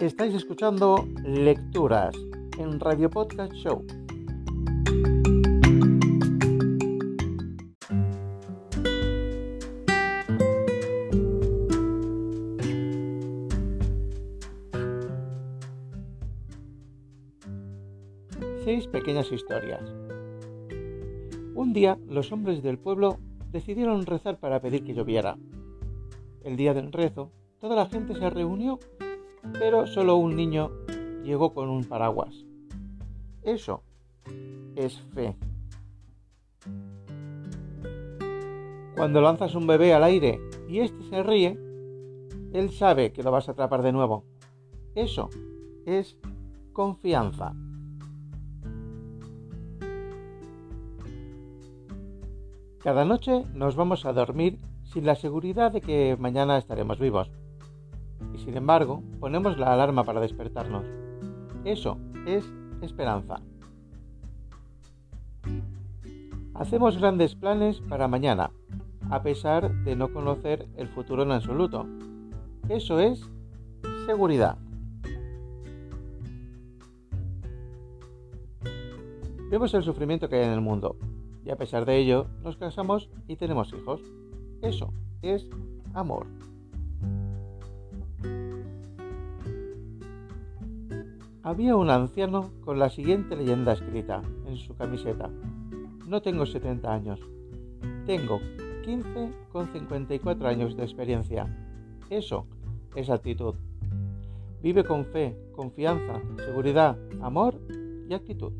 Estáis escuchando Lecturas en Radio Podcast Show. Seis pequeñas historias. Un día los hombres del pueblo decidieron rezar para pedir que lloviera. El día del rezo, toda la gente se reunió, pero solo un niño llegó con un paraguas. Eso es fe. Cuando lanzas un bebé al aire y éste se ríe, él sabe que lo vas a atrapar de nuevo. Eso es confianza. Cada noche nos vamos a dormir sin la seguridad de que mañana estaremos vivos. Sin embargo, ponemos la alarma para despertarnos. Eso es esperanza. Hacemos grandes planes para mañana, a pesar de no conocer el futuro en absoluto. Eso es seguridad. Vemos el sufrimiento que hay en el mundo, y a pesar de ello nos casamos y tenemos hijos. Eso es amor. Había un anciano con la siguiente leyenda escrita en su camiseta. No tengo 70 años. Tengo 15 con 54 años de experiencia. Eso es actitud. Vive con fe, confianza, seguridad, amor y actitud.